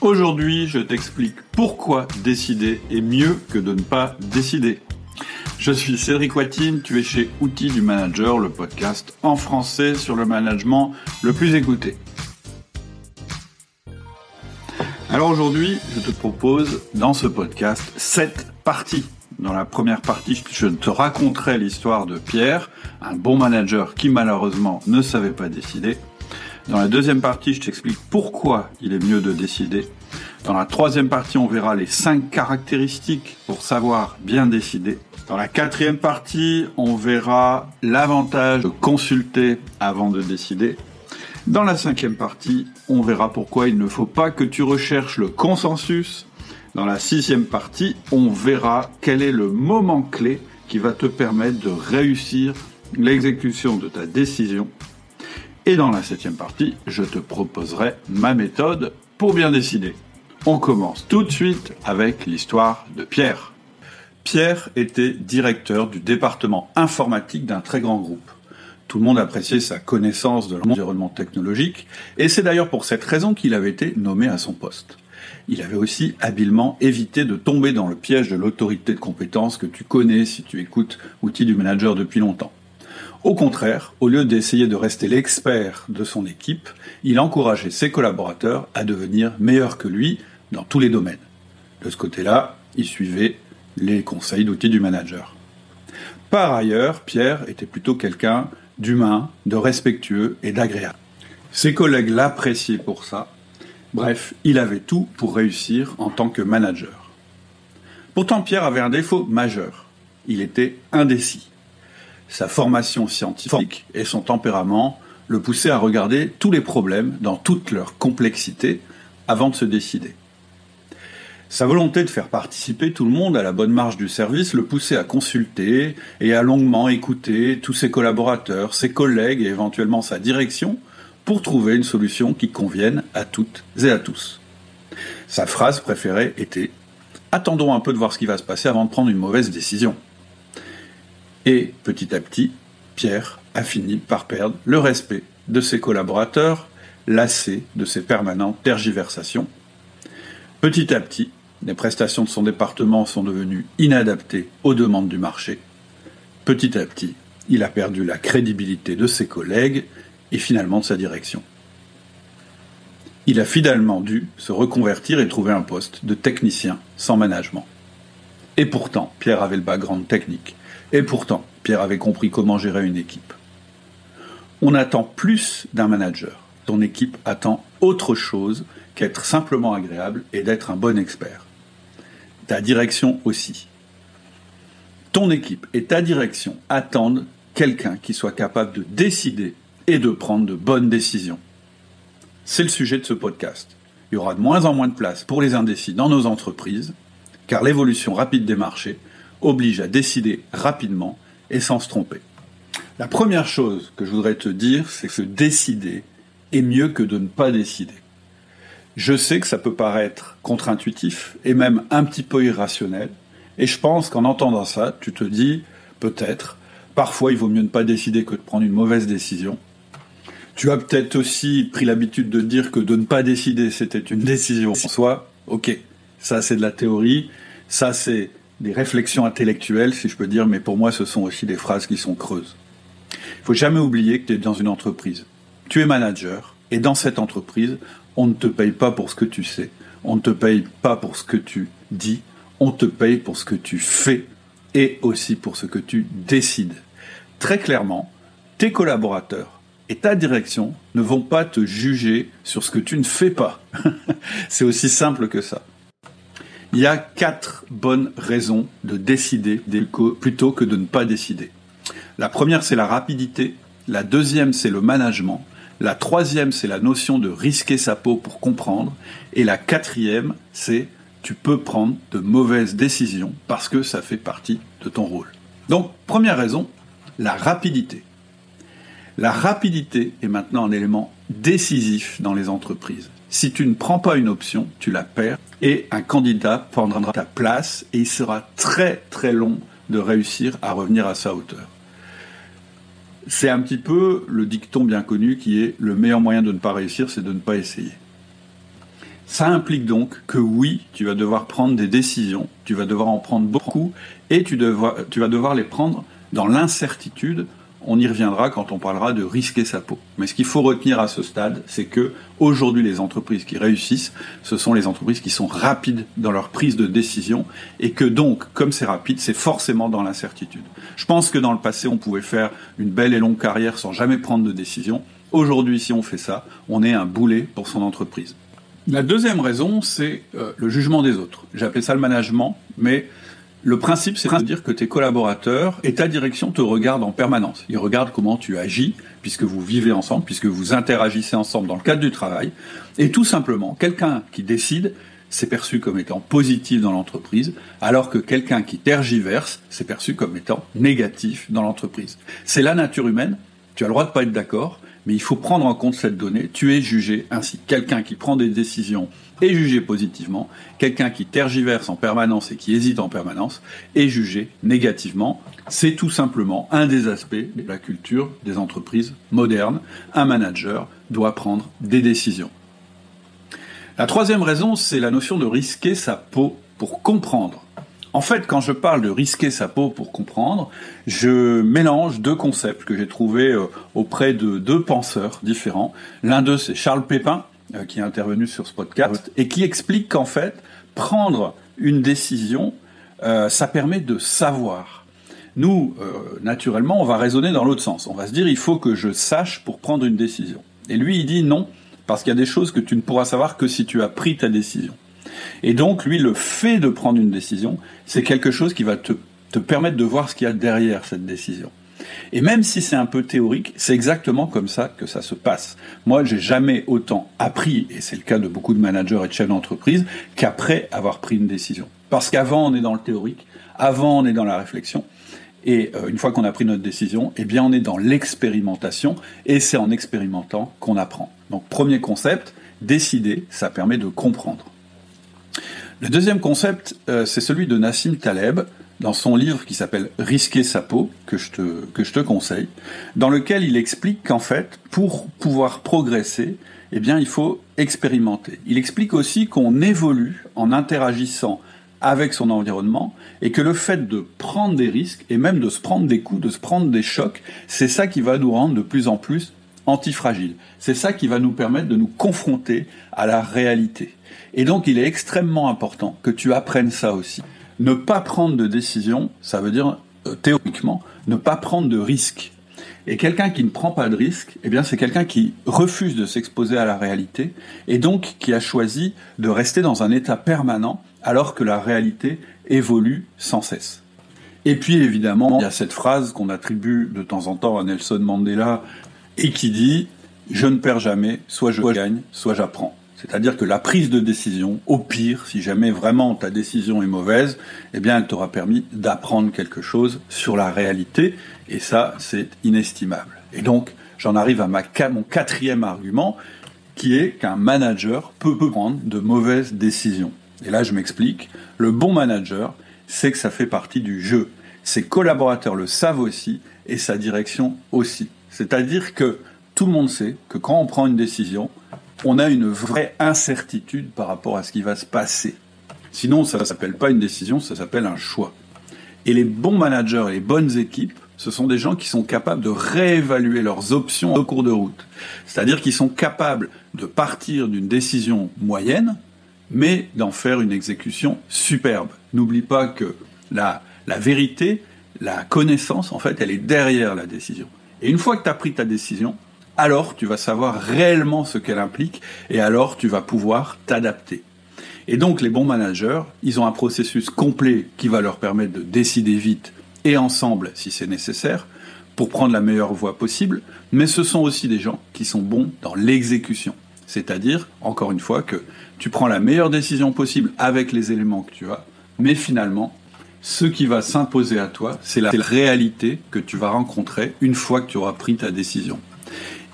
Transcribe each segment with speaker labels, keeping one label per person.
Speaker 1: Aujourd'hui, je t'explique pourquoi décider est mieux que de ne pas décider. Je suis Cédric Watine, tu es chez Outils du Manager, le podcast en français sur le management le plus écouté. Alors aujourd'hui, je te propose dans ce podcast sept parties. Dans la première partie, je te raconterai l'histoire de Pierre, un bon manager qui malheureusement ne savait pas décider. Dans la deuxième partie, je t'explique pourquoi il est mieux de décider. Dans la troisième partie, on verra les cinq caractéristiques pour savoir bien décider. Dans la quatrième partie, on verra l'avantage de consulter avant de décider. Dans la cinquième partie, on verra pourquoi il ne faut pas que tu recherches le consensus. Dans la sixième partie, on verra quel est le moment clé qui va te permettre de réussir l'exécution de ta décision et dans la septième partie, je te proposerai ma méthode pour bien décider. On commence tout de suite avec l'histoire de Pierre. Pierre était directeur du département informatique d'un très grand groupe. Tout le monde appréciait sa connaissance de l'environnement technologique, et c'est d'ailleurs pour cette raison qu'il avait été nommé à son poste. Il avait aussi habilement évité de tomber dans le piège de l'autorité de compétence que tu connais si tu écoutes Outils du Manager depuis longtemps. Au contraire, au lieu d'essayer de rester l'expert de son équipe, il encourageait ses collaborateurs à devenir meilleurs que lui dans tous les domaines. De ce côté-là, il suivait les conseils d'outils du manager. Par ailleurs, Pierre était plutôt quelqu'un d'humain, de respectueux et d'agréable. Ses collègues l'appréciaient pour ça. Bref, il avait tout pour réussir en tant que manager. Pourtant, Pierre avait un défaut majeur. Il était indécis. Sa formation scientifique et son tempérament le poussaient à regarder tous les problèmes dans toute leur complexité avant de se décider. Sa volonté de faire participer tout le monde à la bonne marche du service le poussait à consulter et à longuement écouter tous ses collaborateurs, ses collègues et éventuellement sa direction pour trouver une solution qui convienne à toutes et à tous. Sa phrase préférée était ⁇ Attendons un peu de voir ce qui va se passer avant de prendre une mauvaise décision ⁇ et petit à petit, Pierre a fini par perdre le respect de ses collaborateurs, lassé de ses permanentes tergiversations. Petit à petit, les prestations de son département sont devenues inadaptées aux demandes du marché. Petit à petit, il a perdu la crédibilité de ses collègues et finalement de sa direction. Il a finalement dû se reconvertir et trouver un poste de technicien sans management. Et pourtant, Pierre avait le background technique. Et pourtant, Pierre avait compris comment gérer une équipe. On attend plus d'un manager. Ton équipe attend autre chose qu'être simplement agréable et d'être un bon expert. Ta direction aussi. Ton équipe et ta direction attendent quelqu'un qui soit capable de décider et de prendre de bonnes décisions. C'est le sujet de ce podcast. Il y aura de moins en moins de place pour les indécis dans nos entreprises, car l'évolution rapide des marchés oblige à décider rapidement et sans se tromper. La première chose que je voudrais te dire, c'est que décider est mieux que de ne pas décider. Je sais que ça peut paraître contre-intuitif et même un petit peu irrationnel, et je pense qu'en entendant ça, tu te dis, peut-être, parfois il vaut mieux ne pas décider que de prendre une mauvaise décision. Tu as peut-être aussi pris l'habitude de dire que de ne pas décider, c'était une décision en soi. Ok, ça c'est de la théorie, ça c'est des réflexions intellectuelles, si je peux dire, mais pour moi, ce sont aussi des phrases qui sont creuses. Il faut jamais oublier que tu es dans une entreprise. Tu es manager, et dans cette entreprise, on ne te paye pas pour ce que tu sais, on ne te paye pas pour ce que tu dis, on te paye pour ce que tu fais et aussi pour ce que tu décides. Très clairement, tes collaborateurs et ta direction ne vont pas te juger sur ce que tu ne fais pas. C'est aussi simple que ça. Il y a quatre bonnes raisons de décider plutôt que de ne pas décider. La première, c'est la rapidité. La deuxième, c'est le management. La troisième, c'est la notion de risquer sa peau pour comprendre. Et la quatrième, c'est tu peux prendre de mauvaises décisions parce que ça fait partie de ton rôle. Donc, première raison, la rapidité. La rapidité est maintenant un élément décisif dans les entreprises. Si tu ne prends pas une option, tu la perds et un candidat prendra ta place et il sera très très long de réussir à revenir à sa hauteur. C'est un petit peu le dicton bien connu qui est le meilleur moyen de ne pas réussir, c'est de ne pas essayer. Ça implique donc que oui, tu vas devoir prendre des décisions, tu vas devoir en prendre beaucoup, et tu, vas devoir les prendre dans l'incertitude on y reviendra quand on parlera de risquer sa peau. Mais ce qu'il faut retenir à ce stade, c'est que aujourd'hui les entreprises qui réussissent, ce sont les entreprises qui sont rapides dans leur prise de décision et que donc, comme c'est rapide, c'est forcément dans l'incertitude. Je pense que dans le passé, on pouvait faire une belle et longue carrière sans jamais prendre de décision. Aujourd'hui, si on fait ça, on est un boulet pour son entreprise. La deuxième raison, c'est euh, le jugement des autres. Appelé ça le management, mais le principe, c'est de dire que tes collaborateurs et ta direction te regardent en permanence. Ils regardent comment tu agis, puisque vous vivez ensemble, puisque vous interagissez ensemble dans le cadre du travail. Et tout simplement, quelqu'un qui décide, c'est perçu comme étant positif dans l'entreprise, alors que quelqu'un qui tergiverse, c'est perçu comme étant négatif dans l'entreprise. C'est la nature humaine, tu as le droit de pas être d'accord, mais il faut prendre en compte cette donnée, tu es jugé ainsi. Quelqu'un qui prend des décisions est jugé positivement, quelqu'un qui tergiverse en permanence et qui hésite en permanence est jugé négativement. C'est tout simplement un des aspects de la culture des entreprises modernes. Un manager doit prendre des décisions. La troisième raison, c'est la notion de risquer sa peau pour comprendre. En fait, quand je parle de risquer sa peau pour comprendre, je mélange deux concepts que j'ai trouvés euh, auprès de deux penseurs différents. L'un d'eux, c'est Charles Pépin, euh, qui est intervenu sur ce podcast, et qui explique qu'en fait, prendre une décision, euh, ça permet de savoir. Nous, euh, naturellement, on va raisonner dans l'autre sens. On va se dire, il faut que je sache pour prendre une décision. Et lui, il dit non, parce qu'il y a des choses que tu ne pourras savoir que si tu as pris ta décision. Et donc, lui, le fait de prendre une décision, c'est quelque chose qui va te, te permettre de voir ce qu'il y a derrière cette décision. Et même si c'est un peu théorique, c'est exactement comme ça que ça se passe. Moi, j'ai jamais autant appris, et c'est le cas de beaucoup de managers et de chefs d'entreprise, qu'après avoir pris une décision. Parce qu'avant, on est dans le théorique, avant, on est dans la réflexion. Et euh, une fois qu'on a pris notre décision, eh bien, on est dans l'expérimentation, et c'est en expérimentant qu'on apprend. Donc, premier concept, décider, ça permet de comprendre. Le deuxième concept, euh, c'est celui de Nassim Taleb, dans son livre qui s'appelle Risquer sa peau, que je, te, que je te conseille, dans lequel il explique qu'en fait, pour pouvoir progresser, eh bien, il faut expérimenter. Il explique aussi qu'on évolue en interagissant avec son environnement et que le fait de prendre des risques et même de se prendre des coups, de se prendre des chocs, c'est ça qui va nous rendre de plus en plus antifragiles. C'est ça qui va nous permettre de nous confronter à la réalité. Et donc il est extrêmement important que tu apprennes ça aussi. Ne pas prendre de décision, ça veut dire euh, théoriquement ne pas prendre de risque. Et quelqu'un qui ne prend pas de risque, eh bien c'est quelqu'un qui refuse de s'exposer à la réalité et donc qui a choisi de rester dans un état permanent alors que la réalité évolue sans cesse. Et puis évidemment, il y a cette phrase qu'on attribue de temps en temps à Nelson Mandela et qui dit je ne perds jamais, soit je gagne, soit j'apprends. C'est-à-dire que la prise de décision, au pire, si jamais vraiment ta décision est mauvaise, eh bien, elle t'aura permis d'apprendre quelque chose sur la réalité, et ça, c'est inestimable. Et donc, j'en arrive à ma, mon quatrième argument, qui est qu'un manager peut prendre de mauvaises décisions. Et là, je m'explique. Le bon manager, c'est que ça fait partie du jeu. Ses collaborateurs le savent aussi, et sa direction aussi. C'est-à-dire que tout le monde sait que quand on prend une décision, on a une vraie incertitude par rapport à ce qui va se passer. Sinon, ça ne s'appelle pas une décision, ça s'appelle un choix. Et les bons managers et les bonnes équipes, ce sont des gens qui sont capables de réévaluer leurs options au cours de route. C'est-à-dire qu'ils sont capables de partir d'une décision moyenne, mais d'en faire une exécution superbe. N'oublie pas que la, la vérité, la connaissance, en fait, elle est derrière la décision. Et une fois que tu as pris ta décision, alors tu vas savoir réellement ce qu'elle implique et alors tu vas pouvoir t'adapter. Et donc les bons managers, ils ont un processus complet qui va leur permettre de décider vite et ensemble si c'est nécessaire pour prendre la meilleure voie possible, mais ce sont aussi des gens qui sont bons dans l'exécution. C'est-à-dire, encore une fois, que tu prends la meilleure décision possible avec les éléments que tu as, mais finalement, ce qui va s'imposer à toi, c'est la réalité que tu vas rencontrer une fois que tu auras pris ta décision.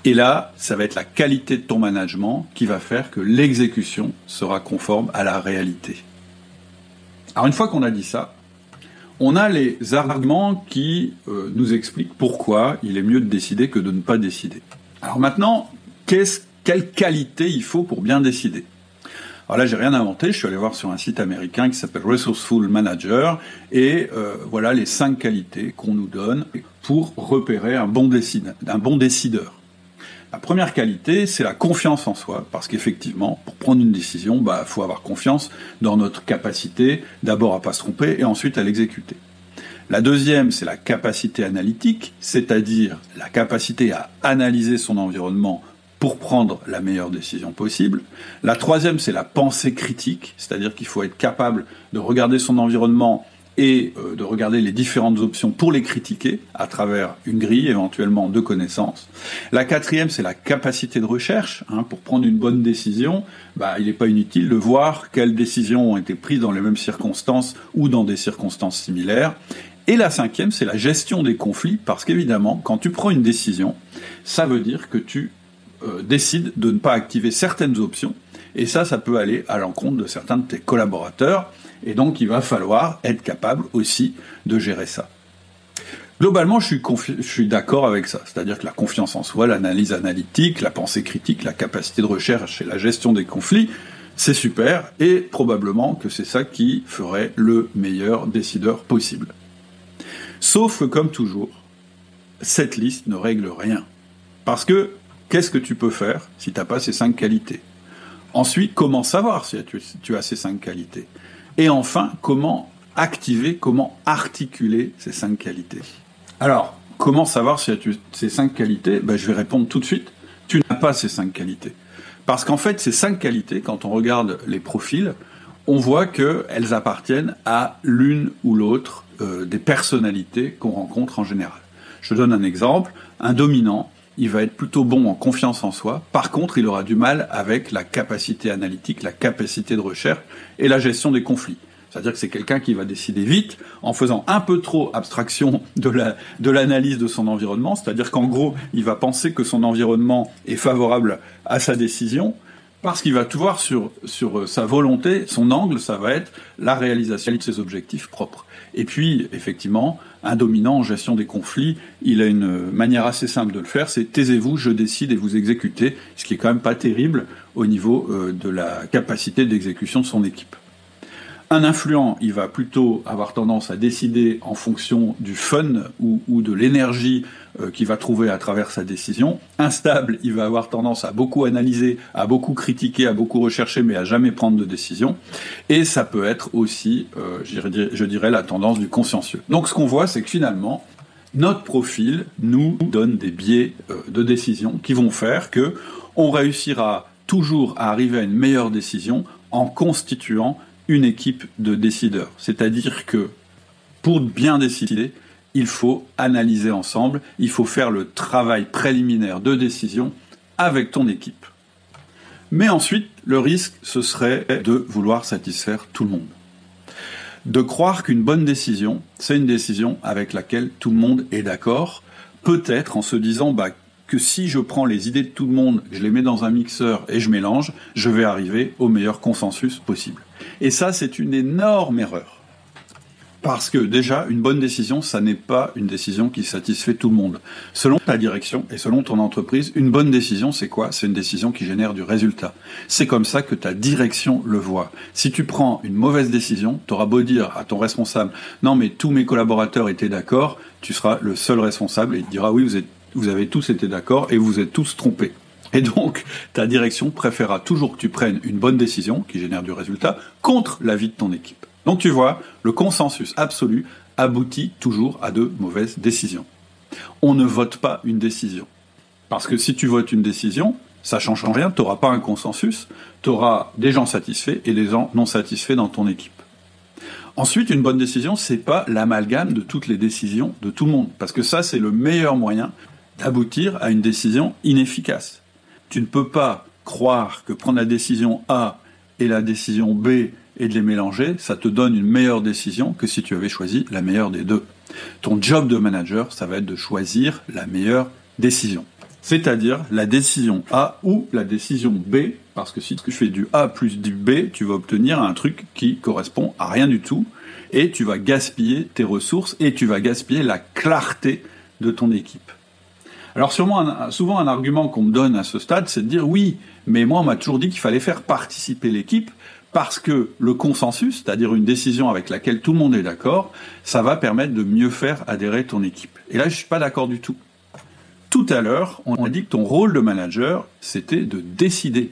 Speaker 1: Et là, ça va être la qualité de ton management qui va faire que l'exécution sera conforme à la réalité. Alors une fois qu'on a dit ça, on a les arguments qui euh, nous expliquent pourquoi il est mieux de décider que de ne pas décider. Alors maintenant, quelle qualité il faut pour bien décider? Alors là, j'ai rien inventé. Je suis allé voir sur un site américain qui s'appelle Resourceful Manager et euh, voilà les cinq qualités qu'on nous donne pour repérer un bon, décideur. La première qualité, c'est la confiance en soi, parce qu'effectivement, pour prendre une décision, bah, faut avoir confiance dans notre capacité, d'abord à pas se tromper et ensuite à l'exécuter. La deuxième, c'est la capacité analytique, c'est-à-dire la capacité à analyser son environnement pour prendre la meilleure décision possible. La troisième, c'est la pensée critique, c'est-à-dire qu'il faut être capable de regarder son environnement et euh, de regarder les différentes options pour les critiquer à travers une grille éventuellement de connaissances. La quatrième, c'est la capacité de recherche. Hein, pour prendre une bonne décision, bah, il n'est pas inutile de voir quelles décisions ont été prises dans les mêmes circonstances ou dans des circonstances similaires. Et la cinquième, c'est la gestion des conflits, parce qu'évidemment, quand tu prends une décision, ça veut dire que tu euh, décide de ne pas activer certaines options. Et ça, ça peut aller à l'encontre de certains de tes collaborateurs. Et donc, il va falloir être capable aussi de gérer ça. Globalement, je suis, je suis d'accord avec ça. C'est-à-dire que la confiance en soi, l'analyse analytique, la pensée critique, la capacité de recherche et la gestion des conflits, c'est super. Et probablement que c'est ça qui ferait le meilleur décideur possible. Sauf que, comme toujours, cette liste ne règle rien. Parce que qu'est-ce que tu peux faire si tu n'as pas ces cinq qualités? Ensuite, comment savoir si tu, as ces cinq qualités? Et enfin, comment activer, comment articuler ces cinq qualités? Alors, comment savoir si tu as ces cinq qualités? Ben, Je vais répondre tout de suite. Tu n'as pas ces cinq qualités. Parce qu'en fait, ces cinq qualités, quand on regarde les profils, on voit qu'elles appartiennent à l'une ou l'autre euh, des personnalités qu'on rencontre en général. Je donne un exemple. Un dominant, il va être plutôt bon en confiance en soi. Par contre, il aura du mal avec la capacité analytique, la capacité de recherche et la gestion des conflits. C'est-à-dire que c'est quelqu'un qui va décider vite en faisant un peu trop abstraction de la de l'analyse de son environnement. C'est-à-dire qu'en gros, il va penser que son environnement est favorable à sa décision parce qu'il va tout voir sur sur euh, sa volonté, son angle, ça va être la réalisation de ses objectifs propres. Et puis, effectivement, un dominant en gestion des conflits, il a une manière assez simple de le faire, c'est taisez-vous, je décide et vous exécutez, ce qui est quand même pas terrible au niveau euh, de la capacité d'exécution de son équipe. Un influent, il va plutôt avoir tendance à décider en fonction du fun ou, de l'énergie euh, qu'il va trouver à travers sa décision. Instable, il va avoir tendance à beaucoup analyser, à beaucoup critiquer, à beaucoup rechercher, mais à jamais prendre de décision. Et ça peut être aussi, euh, je dirais, la tendance du consciencieux. Donc ce qu'on voit, c'est que finalement, notre profil nous donne des biais euh, de décision qui vont faire que on réussira toujours à arriver à une meilleure décision en constituant une équipe de décideurs. C'est-à-dire que pour bien décider, il faut analyser ensemble, il faut faire le travail préliminaire de décision avec ton équipe. Mais ensuite, le risque, ce serait de vouloir satisfaire tout le monde. De croire qu'une bonne décision, c'est une décision avec laquelle tout le monde est d'accord, peut-être en se disant bah, que si je prends les idées de tout le monde, je les mets dans un mixeur et je mélange, je vais arriver au meilleur consensus possible. Et ça, c'est une énorme erreur. Parce que déjà, une bonne décision, ça n'est pas une décision qui satisfait tout le monde. Selon ta direction et selon ton entreprise, une bonne décision, c'est quoi? C'est une décision qui génère du résultat. C'est comme ça que ta direction le voit. Si tu prends une mauvaise décision, tu auras beau dire à ton responsable, non mais tous mes collaborateurs étaient d'accord, tu seras le seul responsable et il te dira, oui, vous, vous avez tous été d'accord et vous êtes tous trompés. Et donc, ta direction préférera toujours que tu prennes une bonne décision qui génère du résultat contre l'avis de ton équipe. Donc tu vois, le consensus absolu aboutit toujours à de mauvaises décisions. On ne vote pas une décision. Parce que si tu votes une décision, ça change rien, tu n'auras pas un consensus, tu auras des gens satisfaits et des gens non satisfaits dans ton équipe. Ensuite, une bonne décision, c'est pas l'amalgame de toutes les décisions de tout le monde. Parce que ça, c'est le meilleur moyen d'aboutir à une décision inefficace. Tu ne peux pas croire que prendre la décision A et la décision B et de les mélanger, ça te donne une meilleure décision que si tu avais choisi la meilleure des deux. Ton job de manager, ça va être de choisir la meilleure décision. C'est-à-dire la décision A ou la décision B, parce que si tu fais du A plus du B, tu vas obtenir un truc qui correspond à rien du tout, et tu vas gaspiller tes ressources, et tu vas gaspiller la clarté de ton équipe. Alors sûrement, souvent un argument qu'on me donne à ce stade, c'est de dire oui, mais moi on m'a toujours dit qu'il fallait faire participer l'équipe parce que le consensus, c'est-à-dire une décision avec laquelle tout le monde est d'accord, ça va permettre de mieux faire adhérer ton équipe. Et là, je suis pas d'accord du tout. Tout à l'heure, on a dit que ton rôle de manager, c'était de décider.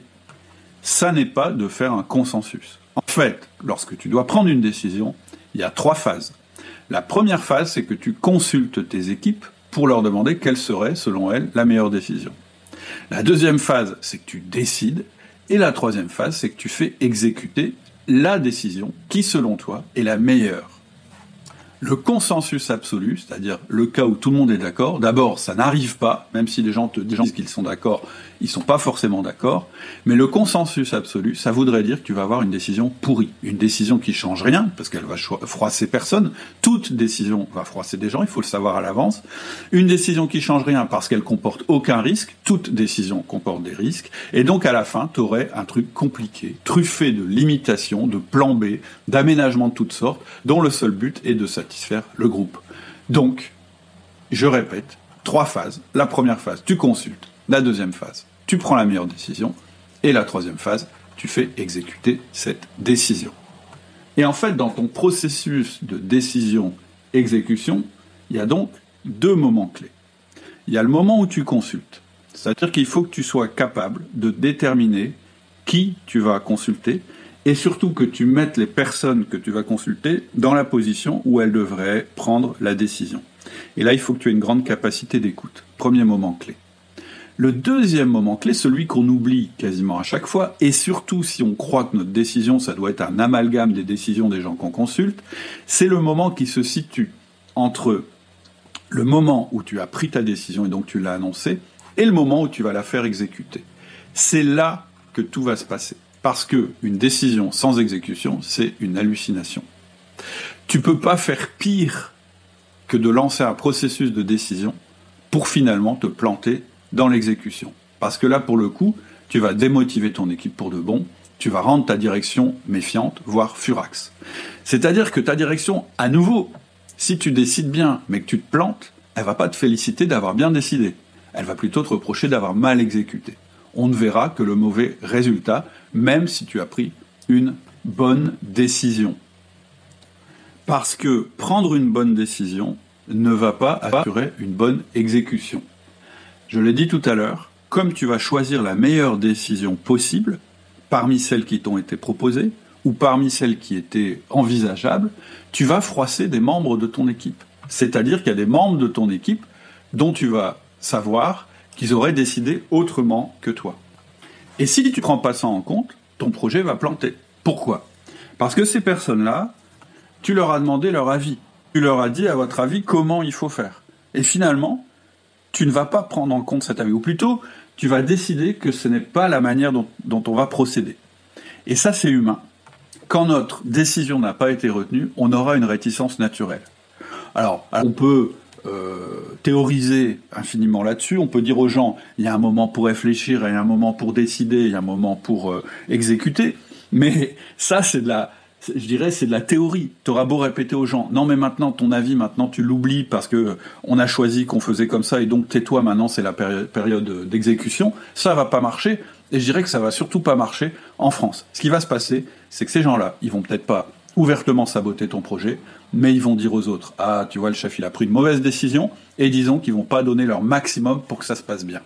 Speaker 1: Ça n'est pas de faire un consensus. En fait, lorsque tu dois prendre une décision, il y a trois phases. La première phase, c'est que tu consultes tes équipes pour leur demander quelle serait, selon elles, la meilleure décision. La deuxième phase, c'est que tu décides. Et la troisième phase, c'est que tu fais exécuter la décision qui, selon toi, est la meilleure. Le consensus absolu, c'est-à-dire le cas où tout le monde est d'accord, d'abord, ça n'arrive pas, même si les gens te disent qu'ils sont d'accord, ils sont pas forcément d'accord, mais le consensus absolu, ça voudrait dire que tu vas avoir une décision pourrie, une décision qui change rien, parce qu'elle va froisser personne, toute décision va froisser des gens, il faut le savoir à l'avance, une décision qui change rien parce qu'elle comporte aucun risque, toute décision comporte des risques, et donc à la fin, tu aurais un truc compliqué, truffé de limitations, de plans B, d'aménagements de toutes sortes, dont le seul but est de satisfaire le groupe. Donc, je répète, trois phases. La première phase, tu consultes. La deuxième phase, tu prends la meilleure décision. Et la troisième phase, tu fais exécuter cette décision. Et en fait, dans ton processus de décision-exécution, il y a donc deux moments clés. Il y a le moment où tu consultes. C'est-à-dire qu'il faut que tu sois capable de déterminer qui tu vas consulter et surtout que tu mettes les personnes que tu vas consulter dans la position où elles devraient prendre la décision. Et là, il faut que tu aies une grande capacité d'écoute. Premier moment clé. Le deuxième moment clé, celui qu'on oublie quasiment à chaque fois, et surtout si on croit que notre décision, ça doit être un amalgame des décisions des gens qu'on consulte, c'est le moment qui se situe entre le moment où tu as pris ta décision et donc tu l'as annoncée, et le moment où tu vas la faire exécuter. C'est là que tout va se passer. Parce que une décision sans exécution, c'est une hallucination. Tu peux pas faire pire que de lancer un processus de décision pour finalement te planter dans l'exécution. Parce que là, pour le coup, tu vas démotiver ton équipe pour de bon, tu vas rendre ta direction méfiante, voire furax. C'est-à-dire que ta direction, à nouveau, si tu décides bien, mais que tu te plantes, elle va pas te féliciter d'avoir bien décidé. Elle va plutôt te reprocher d'avoir mal exécuté on ne verra que le mauvais résultat, même si tu as pris une bonne décision. Parce que prendre une bonne décision ne va pas assurer une bonne exécution. Je l'ai dit tout à l'heure, comme tu vas choisir la meilleure décision possible, parmi celles qui t'ont été proposées, ou parmi celles qui étaient envisageables, tu vas froisser des membres de ton équipe. C'est-à-dire qu'il y a des membres de ton équipe dont tu vas savoir qu'ils auraient décidé autrement que toi. Et si tu ne prends pas ça en compte, ton projet va planter. Pourquoi? Parce que ces personnes-là, tu leur as demandé leur avis. Tu leur as dit, à votre avis, comment il faut faire. Et finalement, tu ne vas pas prendre en compte cet avis. Ou plutôt, tu vas décider que ce n'est pas la manière dont, on va procéder. Et ça, c'est humain. Quand notre décision n'a pas été retenue, on aura une réticence naturelle. Alors, on peut euh, théoriser infiniment là-dessus. On peut dire aux gens, il y a un moment pour réfléchir, il y a un moment pour décider, il y a un moment pour euh, exécuter. Mais ça, c'est de la, je dirais, c'est de la théorie. Tu auras beau répéter aux gens, non mais maintenant ton avis, maintenant tu l'oublies parce que on a choisi qu'on faisait comme ça et donc tais-toi maintenant, c'est la période d'exécution. Ça va pas marcher. Et je dirais que ça va surtout pas marcher en France. Ce qui va se passer, c'est que ces gens-là, ils vont peut-être pas ouvertement saboter ton projet, mais ils vont dire aux autres Ah, tu vois, le chef, il a pris une mauvaise décision, et disons qu'ils vont pas donner leur maximum pour que ça se passe bien.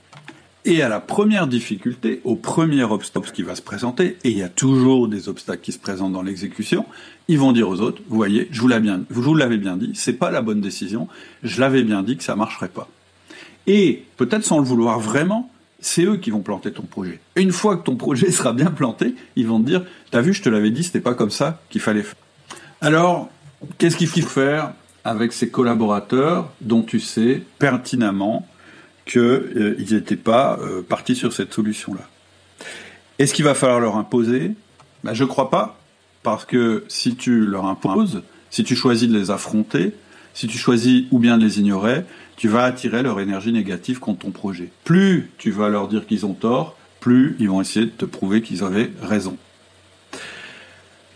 Speaker 1: Et à la première difficulté, au premier obstacle qui va se présenter, et il y a toujours des obstacles qui se présentent dans l'exécution, ils vont dire aux autres Vous voyez, je vous l'avais bien, je vous l'avais bien dit, c'est pas la bonne décision, je l'avais bien dit que ça marcherait pas. Et peut-être sans le vouloir vraiment, c'est eux qui vont planter ton projet. Une fois que ton projet sera bien planté, ils vont te dire T'as vu, je te l'avais dit, c'était pas comme ça qu'il fallait faire. Alors, qu'est-ce qu'il faut faire avec ces collaborateurs dont tu sais pertinemment qu'ils euh, n'étaient pas euh, partis sur cette solution-là Est-ce qu'il va falloir leur imposer? Ben, Je ne crois pas, parce que si tu leur imposes, si tu choisis de les affronter, si tu choisis ou bien de les ignorer, tu vas attirer leur énergie négative contre ton projet. Plus tu vas leur dire qu'ils ont tort, plus ils vont essayer de te prouver qu'ils avaient raison.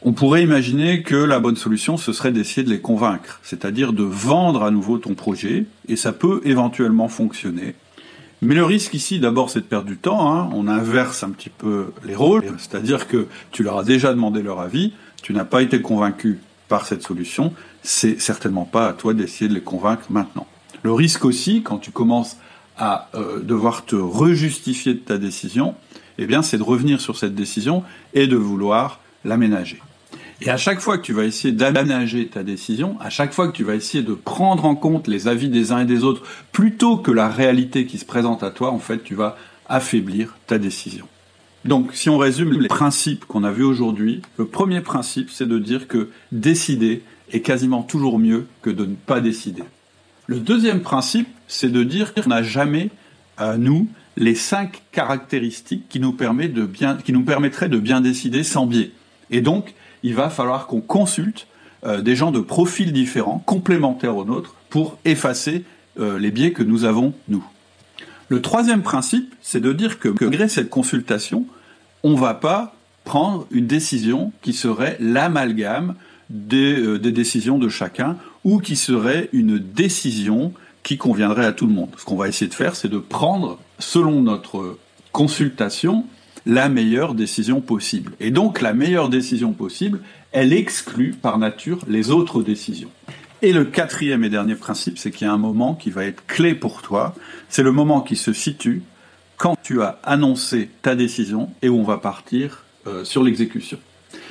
Speaker 1: On pourrait imaginer que la bonne solution, ce serait d'essayer de les convaincre, c'est-à-dire de vendre à nouveau ton projet, et ça peut éventuellement fonctionner. Mais le risque ici, d'abord, c'est de perdre du temps. Hein. On inverse un petit peu les rôles, c'est-à-dire que tu leur as déjà demandé leur avis, tu n'as pas été convaincu par cette solution, c'est certainement pas à toi d'essayer de les convaincre maintenant. Le risque aussi, quand tu commences à euh, devoir te rejustifier de ta décision, eh bien, c'est de revenir sur cette décision et de vouloir l'aménager. Et à chaque fois que tu vas essayer d'aménager ta décision, à chaque fois que tu vas essayer de prendre en compte les avis des uns et des autres, plutôt que la réalité qui se présente à toi, en fait, tu vas affaiblir ta décision. Donc, si on résume les principes qu'on a vus aujourd'hui, le premier principe, c'est de dire que décider est quasiment toujours mieux que de ne pas décider. Le deuxième principe, c'est de dire qu'on n'a jamais à nous les cinq caractéristiques qui nous, de bien, qui nous permettraient de bien décider sans biais. Et donc, il va falloir qu'on consulte euh, des gens de profils différents, complémentaires aux nôtres, pour effacer euh, les biais que nous avons, nous. Le troisième principe, c'est de dire que malgré cette consultation, on ne va pas prendre une décision qui serait l'amalgame euh, des, décisions de chacun ou qui serait une décision qui conviendrait à tout le monde. Ce qu'on va essayer de faire, c'est de prendre, selon notre consultation, la meilleure décision possible. Et donc la meilleure décision possible, elle exclut par nature les autres décisions. Et le quatrième et dernier principe, c'est qu'il y a un moment qui va être clé pour toi. C'est le moment qui se situe quand tu as annoncé ta décision et où on va partir euh, sur l'exécution.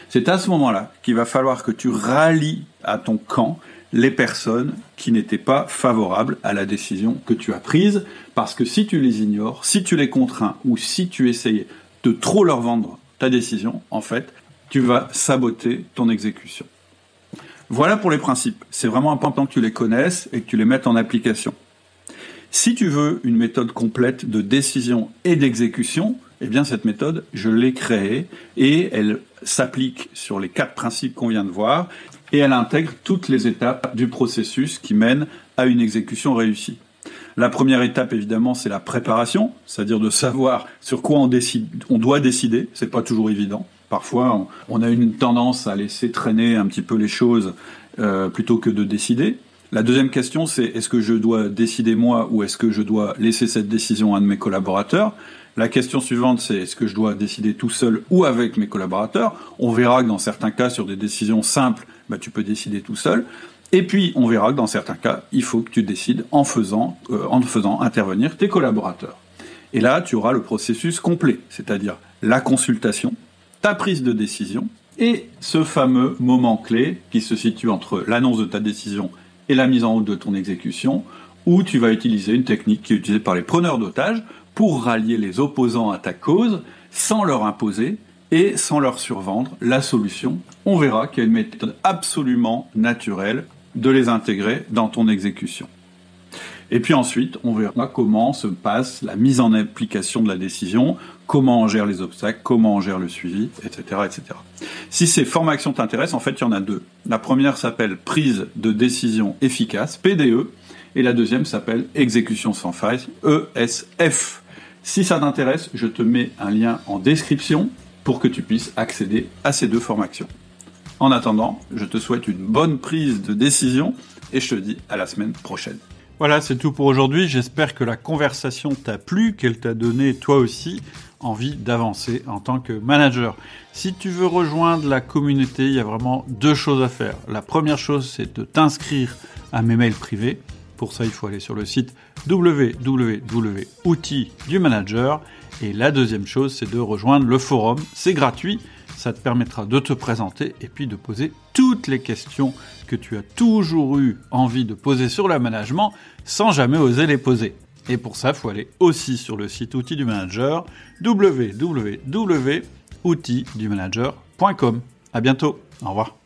Speaker 1: C'est à ce moment-là qu'il va falloir que tu rallies à ton camp les personnes qui n'étaient pas favorables à la décision que tu as prise, parce que si tu les ignores, si tu les contrains ou si tu essayes de trop leur vendre ta décision, en fait, tu vas saboter ton exécution. Voilà pour les principes. C'est vraiment important que tu les connaisses et que tu les mettes en application. Si tu veux une méthode complète de décision et d'exécution, eh bien cette méthode, je l'ai créée et elle s'applique sur les quatre principes qu'on vient de voir et elle intègre toutes les étapes du processus qui mène à une exécution réussie. La première étape, évidemment, c'est la préparation, c'est-à-dire de savoir sur quoi on, décide, on doit décider. C'est pas toujours évident. Parfois, on, a une tendance à laisser traîner un petit peu les choses euh, plutôt que de décider. La deuxième question, c'est est-ce que je dois décider moi ou est-ce que je dois laisser cette décision à un de mes collaborateurs? La question suivante, c'est est-ce que je dois décider tout seul ou avec mes collaborateurs? On verra que dans certains cas, sur des décisions simples, bah, tu peux décider tout seul. Et puis, on verra que dans certains cas, il faut que tu décides en faisant, euh, en faisant intervenir tes collaborateurs. Et là, tu auras le processus complet, c'est-à-dire la consultation, ta prise de décision et ce fameux moment clé qui se situe entre l'annonce de ta décision et la mise en route de ton exécution, où tu vas utiliser une technique qui est utilisée par les preneurs d'otages pour rallier les opposants à ta cause sans leur imposer et sans leur survendre la solution. On verra qu'il y a une méthode absolument naturelle de les intégrer dans ton exécution. Et puis ensuite, on verra comment se passe la mise en application de la décision, comment on gère les obstacles, comment on gère le suivi, etc. etc. Si ces formations t'intéressent, en fait, il y en a deux. La première s'appelle prise de décision efficace, PDE, et la deuxième s'appelle exécution sans faille, ESF. Si ça t'intéresse, je te mets un lien en description pour que tu puisses accéder à ces deux formations. En attendant, je te souhaite une bonne prise de décision et je te dis à la semaine prochaine.
Speaker 2: Voilà, c'est tout pour aujourd'hui. J'espère que la conversation t'a plu, qu'elle t'a donné toi aussi envie d'avancer en tant que manager. Si tu veux rejoindre la communauté, il y a vraiment deux choses à faire. La première chose, c'est de t'inscrire à mes mails privés. Pour ça, il faut aller sur le site www.outils du manager. Et la deuxième chose, c'est de rejoindre le forum. C'est gratuit. Ça te permettra de te présenter et puis de poser toutes les questions que tu as toujours eu envie de poser sur le management sans jamais oser les poser. Et pour ça, il faut aller aussi sur le site outils du manager www.outildumanager.com. À bientôt. Au revoir.